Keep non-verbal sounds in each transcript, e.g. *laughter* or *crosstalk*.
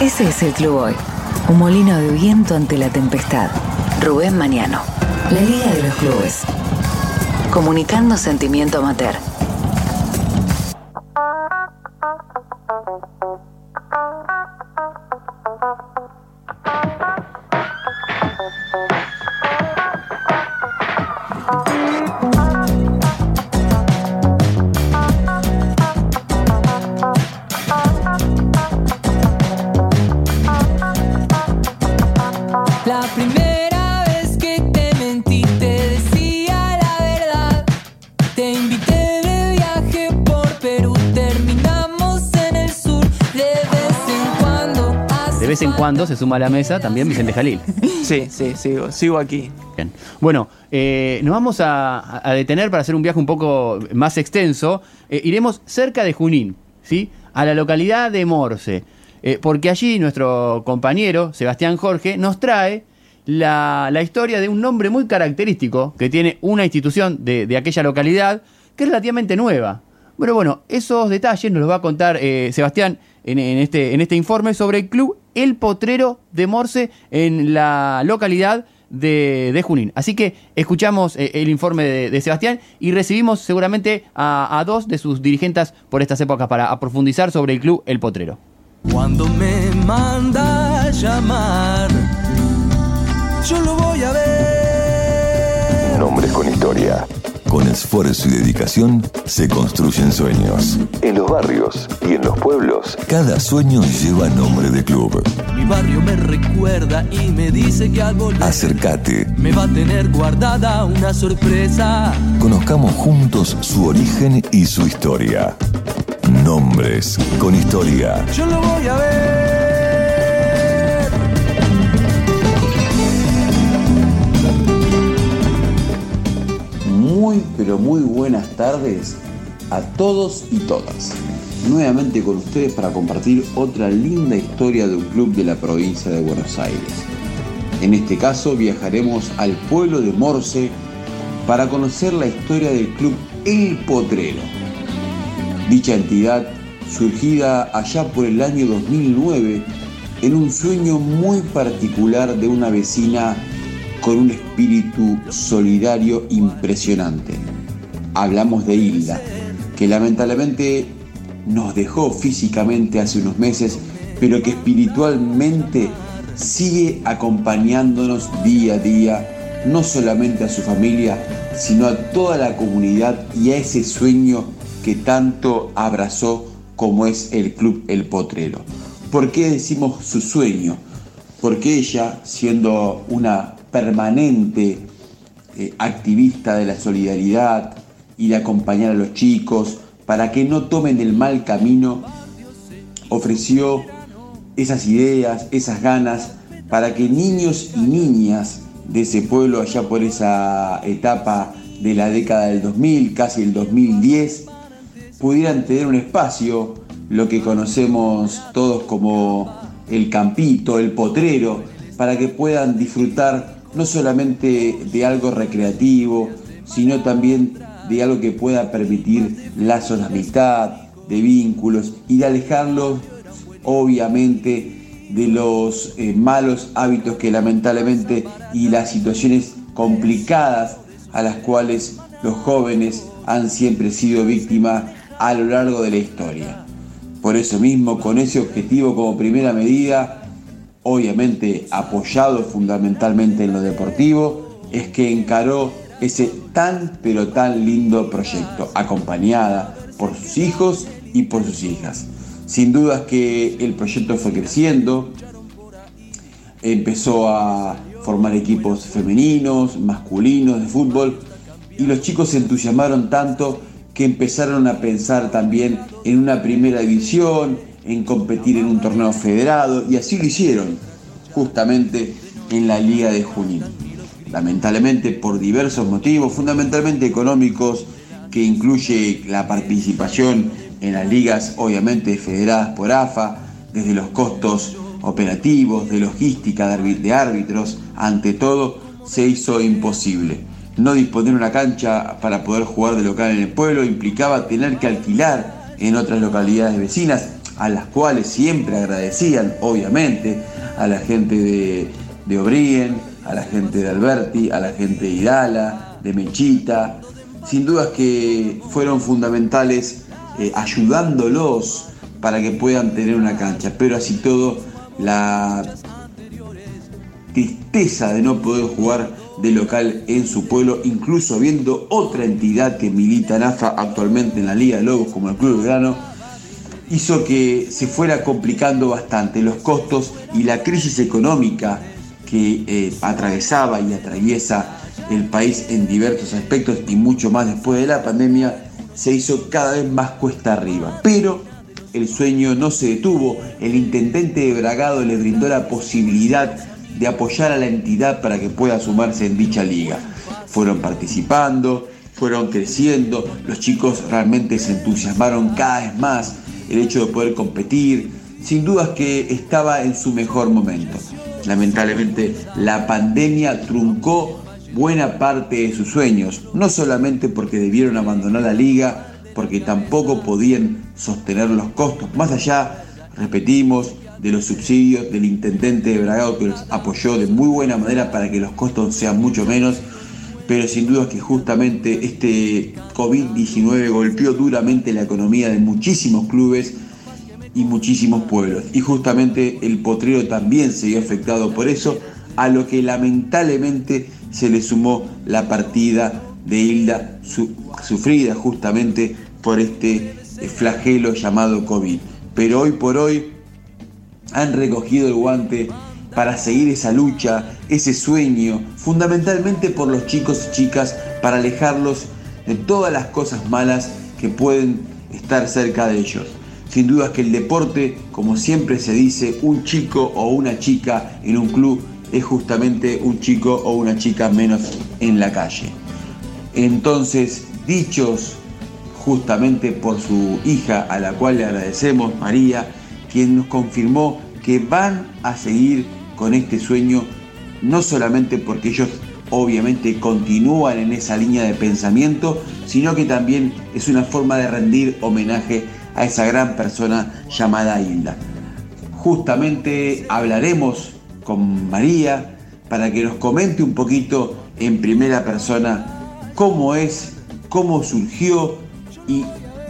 Ese es el club hoy. Un molino de viento ante la tempestad. Rubén Mañano. La Liga de los Clubes. Comunicando sentimiento amateur. Vez en cuando se suma a la mesa también Vicente Jalil. *laughs* Sí, sí, sigo, sigo aquí. Bien. Bueno, eh, nos vamos a, a detener para hacer un viaje un poco más extenso. Eh, iremos cerca de Junín, ¿sí? A la localidad de Morse. Eh, porque allí nuestro compañero, Sebastián Jorge, nos trae la, la historia de un nombre muy característico que tiene una institución de, de aquella localidad que es relativamente nueva. Pero bueno, esos detalles nos los va a contar eh, Sebastián en, en este, en este informe sobre el club El Potrero de Morse en la localidad de, de Junín. Así que escuchamos eh, el informe de, de Sebastián y recibimos seguramente a, a dos de sus dirigentes por estas épocas para a profundizar sobre el club El Potrero. Cuando me manda llamar, yo lo voy a ver. Nombres con historia. Con esfuerzo y dedicación se construyen sueños. En los barrios y en los pueblos, cada sueño lleva nombre de club. Mi barrio me recuerda y me dice que al volver Acércate, me va a tener guardada una sorpresa. conozcamos juntos su origen y su historia. Nombres con historia. Yo lo voy a ver. Muy, pero muy buenas tardes a todos y todas. Nuevamente con ustedes para compartir otra linda historia de un club de la provincia de Buenos Aires. En este caso viajaremos al pueblo de Morse para conocer la historia del club El Potrero. Dicha entidad, surgida allá por el año 2009, en un sueño muy particular de una vecina con un espíritu solidario impresionante. Hablamos de Hilda, que lamentablemente nos dejó físicamente hace unos meses, pero que espiritualmente sigue acompañándonos día a día, no solamente a su familia, sino a toda la comunidad y a ese sueño que tanto abrazó como es el Club El Potrero. ¿Por qué decimos su sueño? Porque ella, siendo una permanente eh, activista de la solidaridad y de acompañar a los chicos para que no tomen el mal camino, ofreció esas ideas, esas ganas, para que niños y niñas de ese pueblo allá por esa etapa de la década del 2000, casi el 2010, pudieran tener un espacio, lo que conocemos todos como el campito, el potrero, para que puedan disfrutar no solamente de algo recreativo, sino también de algo que pueda permitir lazos de amistad, de vínculos y de alejarlos, obviamente, de los eh, malos hábitos que lamentablemente y las situaciones complicadas a las cuales los jóvenes han siempre sido víctimas a lo largo de la historia. Por eso mismo, con ese objetivo como primera medida, obviamente apoyado fundamentalmente en lo deportivo, es que encaró ese tan pero tan lindo proyecto, acompañada por sus hijos y por sus hijas. Sin dudas que el proyecto fue creciendo, empezó a formar equipos femeninos, masculinos de fútbol, y los chicos se entusiasmaron tanto que empezaron a pensar también en una primera división, en competir en un torneo federado, y así lo hicieron, justamente en la Liga de Junín. Lamentablemente por diversos motivos, fundamentalmente económicos, que incluye la participación en las ligas obviamente federadas por AFA, desde los costos operativos, de logística, de árbi- de árbitros, ante todo, se hizo imposible. No disponer una cancha para poder jugar de local en el pueblo implicaba tener que alquilar en otras localidades vecinas, a las cuales siempre agradecían, obviamente, a la gente de, de Obrien, a la gente de Alberti, a la gente de Idala, de Mechita, sin dudas que fueron fundamentales eh, ayudándolos para que puedan tener una cancha, pero así todo la tristeza de no poder jugar de local en su pueblo, incluso viendo otra entidad que milita en AFA actualmente en la Liga de Lobos como el Club Grano, hizo que se fuera complicando bastante los costos y la crisis económica que eh, atravesaba y atraviesa el país en diversos aspectos y mucho más después de la pandemia se hizo cada vez más cuesta arriba. Pero el sueño no se detuvo, el intendente de Bragado le brindó la posibilidad de apoyar a la entidad para que pueda sumarse en dicha liga. Fueron participando, fueron creciendo, los chicos realmente se entusiasmaron cada vez más, el hecho de poder competir, sin dudas que estaba en su mejor momento. Lamentablemente la pandemia truncó buena parte de sus sueños, no solamente porque debieron abandonar la liga, porque tampoco podían sostener los costos, más allá, repetimos, de los subsidios del intendente de Bragado que los apoyó de muy buena manera para que los costos sean mucho menos, pero sin duda que justamente este COVID-19 golpeó duramente la economía de muchísimos clubes y muchísimos pueblos. Y justamente el potrero también se vio afectado por eso, a lo que lamentablemente se le sumó la partida de Hilda sufrida justamente por este eh, flagelo llamado COVID. Pero hoy por hoy han recogido el guante para seguir esa lucha, ese sueño, fundamentalmente por los chicos y chicas, para alejarlos de todas las cosas malas que pueden estar cerca de ellos. Sin duda que el deporte, como siempre se dice, un chico o una chica en un club es justamente un chico o una chica menos en la calle. Entonces, dichos justamente por su hija, a la cual le agradecemos, María, quien nos confirmó que van a seguir con este sueño, no solamente porque ellos obviamente continúan en esa línea de pensamiento, sino que también es una forma de rendir homenaje a esa gran persona llamada Hilda. Justamente hablaremos con María para que nos comente un poquito en primera persona cómo es, cómo surgió y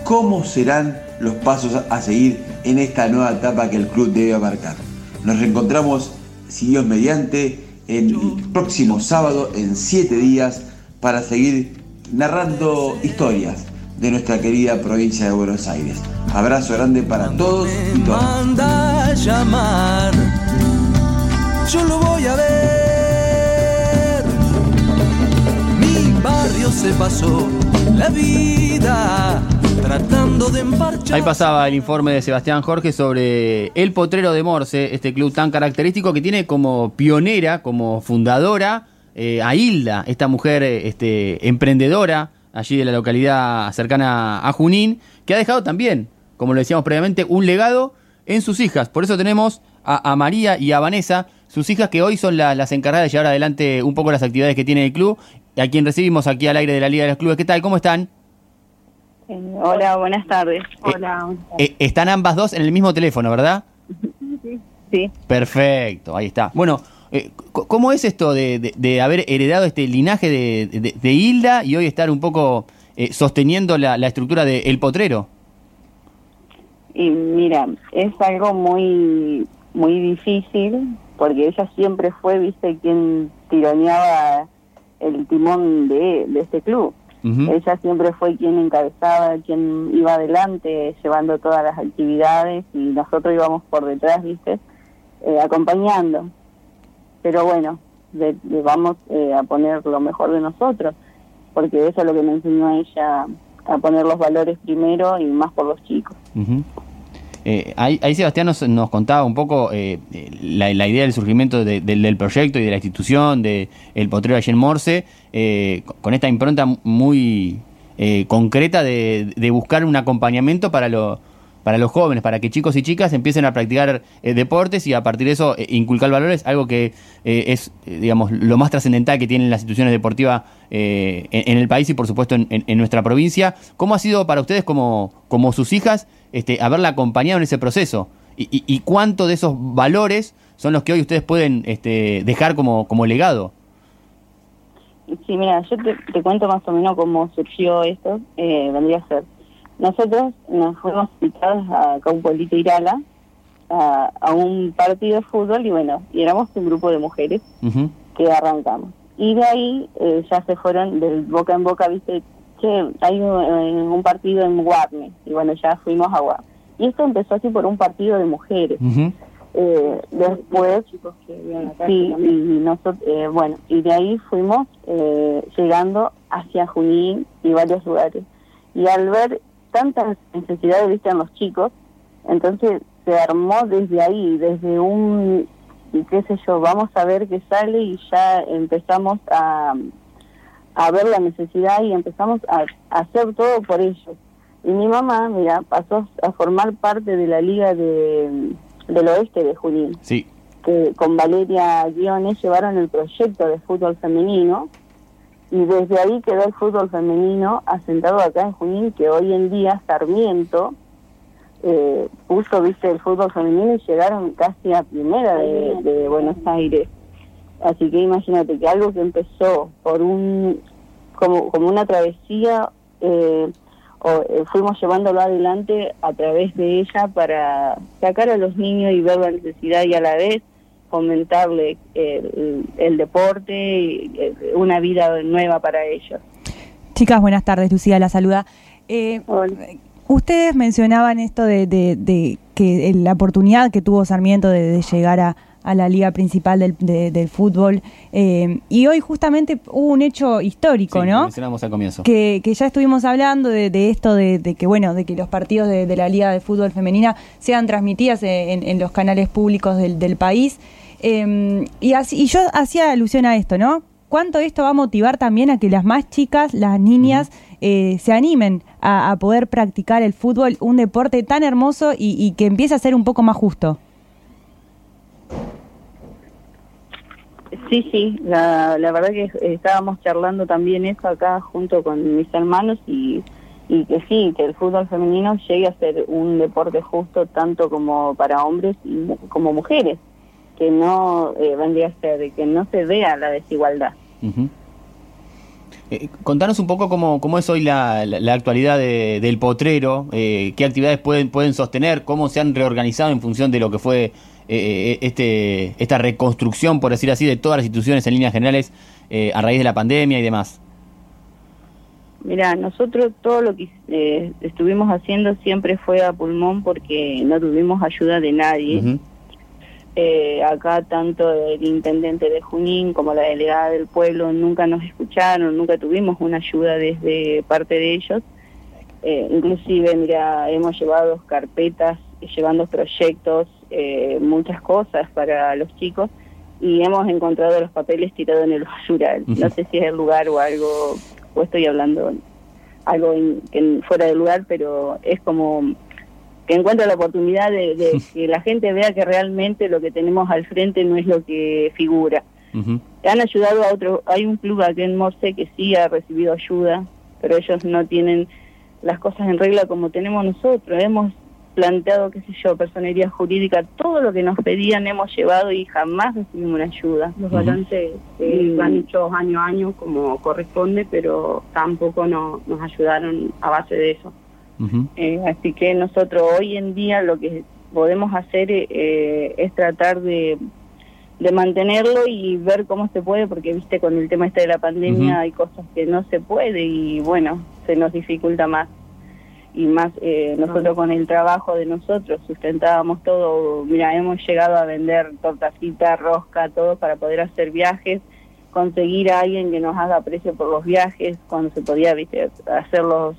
cómo serán los pasos a seguir en esta nueva etapa que el club debe abarcar. Nos reencontramos, si Dios mediante, el próximo sábado en siete días para seguir narrando historias de nuestra querida provincia de Buenos Aires. Abrazo grande para todos y todas. llamar, yo lo voy a ver. Mi barrio se pasó la vida Ahí pasaba el informe de Sebastián Jorge sobre el Potrero de Morse, este club tan característico que tiene como pionera, como fundadora eh, a Hilda, esta mujer este, emprendedora allí de la localidad cercana a Junín, que ha dejado también, como lo decíamos previamente, un legado en sus hijas. Por eso tenemos a, María y a Vanessa, sus hijas que hoy son las encargadas de llevar adelante un poco las actividades que tiene el club, a quien recibimos aquí al aire de la Liga de los Clubes. ¿Qué tal? ¿Cómo están? Eh, hola, buenas tardes. Eh, hola. Eh, están ambas dos en el mismo teléfono, ¿verdad? Sí. Perfecto, ahí está. Bueno, ¿cómo es esto de, haber heredado este linaje de, Hilda y hoy estar un poco sosteniendo la, estructura del El Potrero? Y mira, es algo muy, muy difícil porque ella siempre fue, viste, quien tironeaba el timón de, este club. Ella siempre fue quien encabezaba, quien iba adelante llevando todas las actividades y nosotros íbamos por detrás, viste, eh, acompañando. Pero bueno, vamos eh, a poner lo mejor de nosotros, porque eso es lo que me enseñó a ella a poner los valores primero y más por los chicos. Eh, ahí, Sebastián nos, contaba un poco eh, la, idea del surgimiento del proyecto y de la institución de El Potrero allí en Morse, eh, con esta impronta muy concreta de, buscar un acompañamiento para, los jóvenes, para que chicos y chicas empiecen a practicar deportes y a partir de eso inculcar valores, algo que es, digamos, lo más trascendental que tienen las instituciones deportivas en, el país y por supuesto en, nuestra provincia. ¿Cómo ha sido para ustedes como sus hijas este, haberla acompañado en ese proceso. Y, y- y cuánto de esos valores son los que hoy ustedes pueden este, dejar como, como legado. Sí, mira, yo te, te cuento más o menos cómo surgió esto. Eh, vendría a ser. Nosotros nos fuimos invitados a pueblito Irala a, a un partido de fútbol y bueno, y éramos un grupo de mujeres que arrancamos. Y de ahí eh, ya se fueron del boca en boca, viste, que hay un, un partido en Guarne y bueno, ya fuimos a Guarne. Y esto empezó así por un partido de mujeres. Ujú. Eh, después, sí, y nosotros, eh, bueno, y de ahí fuimos eh, llegando hacia Junín y varios lugares. Y al ver tantas necesidades, viste, en los chicos, entonces se armó desde ahí, desde un, qué sé yo, vamos a ver qué sale y ya empezamos a, a ver la necesidad y empezamos a, a hacer todo por ellos. Y mi mamá, mira, pasó a formar parte de la liga de, del oeste de Junín, Sí. que con Valeria Guiones llevaron el proyecto de fútbol femenino y desde ahí quedó el fútbol femenino asentado acá en Junín, que hoy en día Sarmiento eh, puso, viste, el fútbol femenino y llegaron casi a primera de, de Buenos Aires. Así que imagínate que algo que empezó por un, como, como una travesía, eh, o, eh, fuimos llevándolo adelante a través de ella para sacar a los niños y ver la necesidad y a la vez fomentarle el, el deporte, y, eh, una vida nueva para ellos. Chicas, buenas tardes. Lucía la saluda. Eh, ustedes mencionaban esto de, de- de que eh, la oportunidad que tuvo Sarmiento de, de llegar a, a la liga principal del, de- del fútbol. eh, y hoy justamente hubo un hecho histórico, Sí, ¿no? mencionamos al comienzo. Que, que ya estuvimos hablando de, de esto de, de que bueno de que los partidos de, la liga de fútbol femenina sean transmitidas en, en los canales públicos del, del país Eh, y así y yo hacía alusión a esto no cuánto esto va a motivar también a que las más chicas las niñas eh, se animen a, a poder practicar el fútbol un deporte tan hermoso y, y que empiece a ser un poco más justo Sí, sí, la, la verdad que estábamos charlando también eso acá junto con mis hermanos y, y que sí, que el fútbol femenino llegue a ser un deporte justo tanto como para hombres y como mujeres, que no eh, vendría a ser, que no se vea la desigualdad. Eh, contanos un poco cómo, cómo es hoy la, la- la actualidad de- del potrero, eh, qué actividades pueden, pueden sostener, cómo se han reorganizado en función de lo que fue eh, este, esta reconstrucción, por decir así, de todas las instituciones en líneas generales eh, a raíz de la pandemia y demás. Mira, nosotros todo lo que eh, estuvimos haciendo siempre fue a pulmón porque no tuvimos ayuda de nadie. Eh, acá tanto el intendente de Junín como la delegada del pueblo nunca nos escucharon, nunca tuvimos una ayuda desde parte de ellos. Eh, inclusive, mira, hemos llevado carpetas, llevando proyectos, eh, muchas cosas para los chicos y hemos encontrado los papeles tirados en el basural. No sé si es el lugar o algo, o estoy hablando algo en- en- fuera del lugar, pero es como que encuentra la oportunidad de, de que la gente vea que realmente lo que tenemos al frente no es lo que figura. Han ayudado a otro, hay un club aquí en Morse que sí ha recibido ayuda, pero ellos no tienen las cosas en regla como tenemos nosotros. Hemos planteado, qué sé yo, personería jurídica, todo lo que nos pedían hemos llevado y jamás recibimos una ayuda. Los balances eh, van hechos año a año como corresponde, pero tampoco no- nos ayudaron a base de eso. Eh, así que nosotros hoy en día lo que podemos hacer eh, es tratar de, de mantenerlo y ver cómo se puede, porque viste con el tema este de la pandemia Ujú. hay cosas que no se puede y bueno, se nos dificulta más. Y más eh, nosotros con el trabajo de nosotros sustentábamos todo, mira, hemos llegado a vender tortacita, rosca, todo para poder hacer viajes, conseguir a alguien que nos haga precio por los viajes, cuando se podía, viste, hacer los,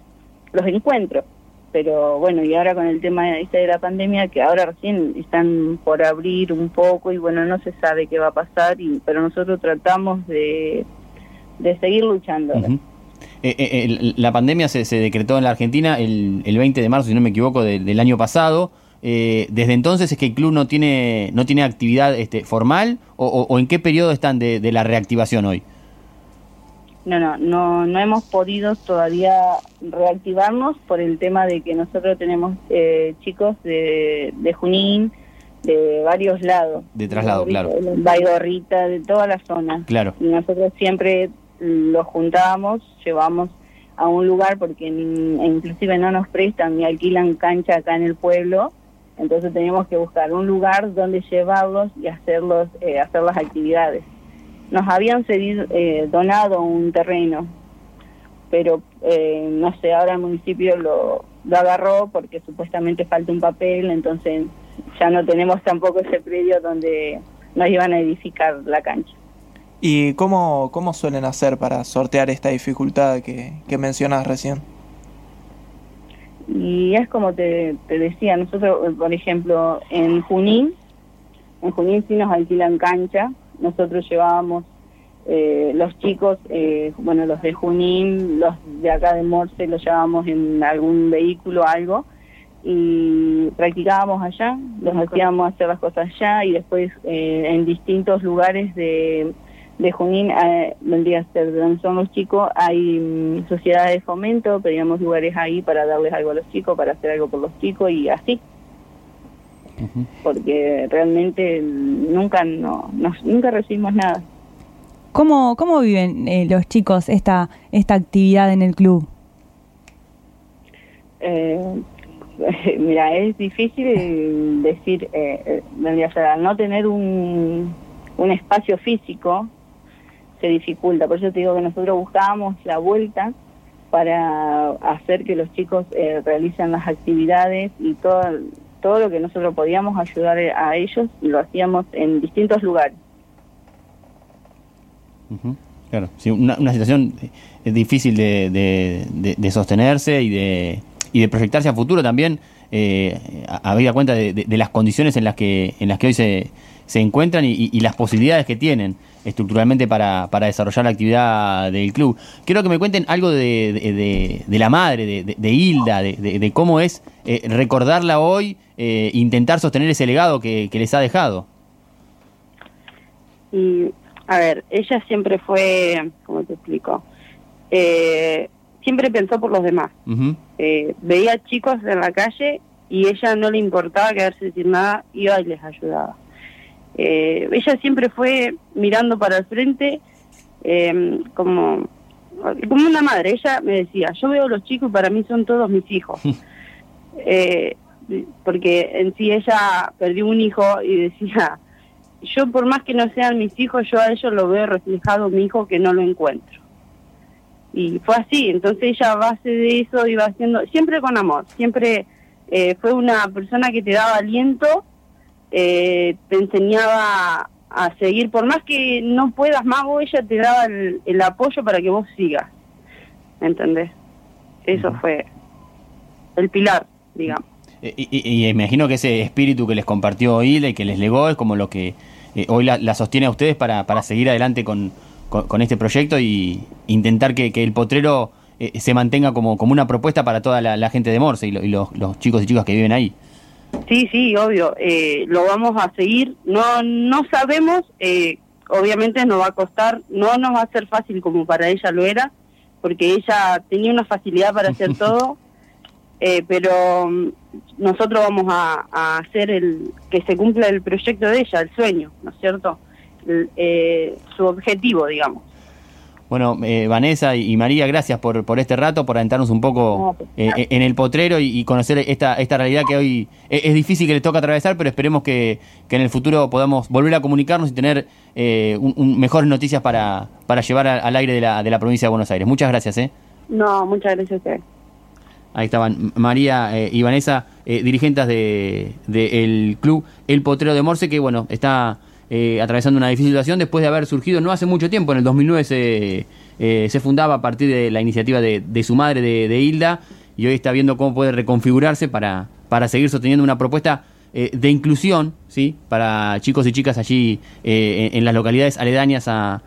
los encuentros pero bueno, y ahora con el tema este de la pandemia, que ahora recién están por abrir un poco y bueno, no se sabe qué va a pasar, y, pero nosotros tratamos de, de seguir luchando. Ujú. Eh, eh, la pandemia se, se decretó en la Argentina el, el 20 de marzo, si no me equivoco, de- del año pasado. Eh, desde entonces es que el club no tiene no tiene actividad este, formal o, o- o en qué periodo están de, de la reactivación hoy. no, no, no, no hemos podido todavía reactivarnos por el tema de que nosotros tenemos eh, chicos de, de Junín, de varios lados. De traslado, claro. De Baigorrita, de toda la zona. Claro. Y nosotros siempre los juntábamos, llevamos a un lugar porque ni- inclusive no nos prestan ni alquilan cancha acá en el pueblo, entonces teníamos que buscar un lugar donde llevarlos y hacerlos eh, hacer las actividades. Nos habían cedido, eh, donado un terreno, pero eh, no sé, ahora el municipio lo agarró porque supuestamente falta un papel, entonces ya no tenemos tampoco ese predio donde nos iban a edificar la cancha. ¿Y cómo, cómo suelen hacer para sortear esta dificultad que, mencionas recién? Y es como te, te decía, nosotros, eh, por ejemplo, en Junín, en Junín sí nos alquilan cancha, nosotros llevábamos eh, los chicos, eh, bueno, los de Junín, los de acá de Morse, los llevábamos en algún vehículo, algo, y practicábamos allá, los hacíamos hacer las cosas allá y después eh, en distintos lugares de, de Junín, eh, vendría a ser de donde son los chicos, hay mm, sociedades de fomento, pedíamos lugares ahí para darles algo a los chicos, para hacer algo por los chicos y así, porque realmente nunca no, nos- nunca recibimos nada. ¿Cómo, cómo viven eh, los chicos esta, esta actividad en el club? Eh, *laughs* mira, es difícil decir, eh, eh, vendría a ser, al no tener un, un espacio físico, se dificulta. Por eso te digo que nosotros buscábamos la vuelta para hacer que los chicos eh, realicen las actividades y todo, todo lo que nosotros podíamos ayudar a ellos, lo hacíamos en distintos lugares. Claro, sí, una, una situación eh, difícil de, de- de- de sostenerse y de, y de proyectarse a futuro también, eh, habida cuenta de, las condiciones en las que, en las que hoy se, se encuentran y, las posibilidades que tienen estructuralmente para, para desarrollar la actividad del club. Quiero que me cuenten algo de, de- la madre, de, Hilda, de, cómo es eh, recordarla hoy, eh, intentar sostener ese legado que, les ha dejado. A ver, ella siempre fue, ¿cómo te explico? Eh, siempre pensó por los demás. Eh, veía chicos en la calle y ella no le importaba quedarse sin nada, iba y les ayudaba. Eh, ella siempre fue mirando para el frente eh, como, como una madre. Ella me decía, yo veo a los chicos y para mí son todos mis hijos. *laughs* Eh, porque en sí ella perdió un hijo y decía, yo por más que no sean mis hijos, yo a ellos lo veo reflejado mi hijo que no lo encuentro. Y fue así, entonces ella a base de eso iba haciendo, siempre con amor, siempre eh, fue una persona que te daba aliento, eh, te enseñaba a seguir, por más que no puedas más, vos ella te daba el, el apoyo para que vos sigas, ¿me entendés? Eso fue el pilar, digamos. Eh, Y, y- y imagino que ese espíritu que les compartió Hilda y que les legó es como lo que eh, hoy la, la sostiene a ustedes para, para seguir adelante con, con- con este proyecto y intentar que, que el potrero eh, se mantenga como, como una propuesta para toda la, la gente de Morse y, lo- y los, los chicos y chicas que viven ahí. Sí, sí, obvio. Eh, lo vamos a seguir. No, no sabemos. eh, obviamente nos va a costar. No nos va a ser fácil como para ella lo era, porque ella tenía una facilidad para hacer *laughs* todo. eh, pero mm, nosotros vamos a, a hacer el que se cumpla el proyecto de ella, el sueño, ¿no es cierto? Eh, su objetivo, digamos. Bueno, eh, Vanessa y María, gracias por, por este rato, por adentrarnos un poco eh, eh, en el potrero y, y conocer esta, esta realidad que hoy es, es difícil que les toca atravesar, pero esperemos que, que en el futuro podamos volver a comunicarnos y tener eh, un- un- mejores noticias para, para llevar a- al aire de la, de la provincia de Buenos Aires. Muchas gracias. ¿eh? No, muchas gracias a ustedes. Ahí estaban María eh, y Vanessa, dirigentes del de, el club El Potrero de Morse, que bueno, está eh, atravesando una difícil situación después de haber surgido no hace mucho tiempo, en el 2009 se, eh, se fundaba a partir de la iniciativa de, de su madre, de, de Hilda, y hoy está viendo cómo puede reconfigurarse para, para seguir sosteniendo una propuesta eh, de inclusión ¿sí? para chicos y chicas allí en, en las localidades aledañas a,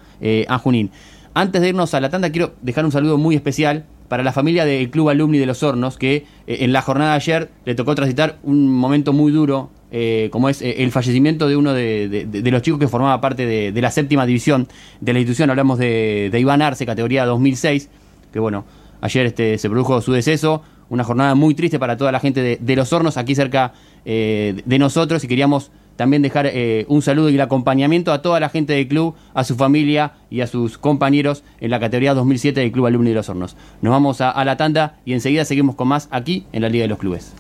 a Junín. Antes de irnos a la tanda, quiero dejar un saludo muy especial para la familia del Club Alumni de los Hornos, que en la jornada de ayer le tocó transitar un momento muy duro eh, como es eh, el fallecimiento de uno de, los chicos que formaba parte de, la séptima división de la institución. Hablamos de, Iván Arce, categoría 2006, que bueno, ayer este, se produjo su deceso. Una jornada muy triste para toda la gente de, Los Hornos, aquí cerca eh, de nosotros, y queríamos también dejar un saludo y el acompañamiento a toda la gente del club, a su familia y a sus compañeros en la categoría 2007 del Club Alumni de Los Hornos. Nos vamos a, a la tanda y enseguida seguimos con más aquí en la Liga de los Clubes.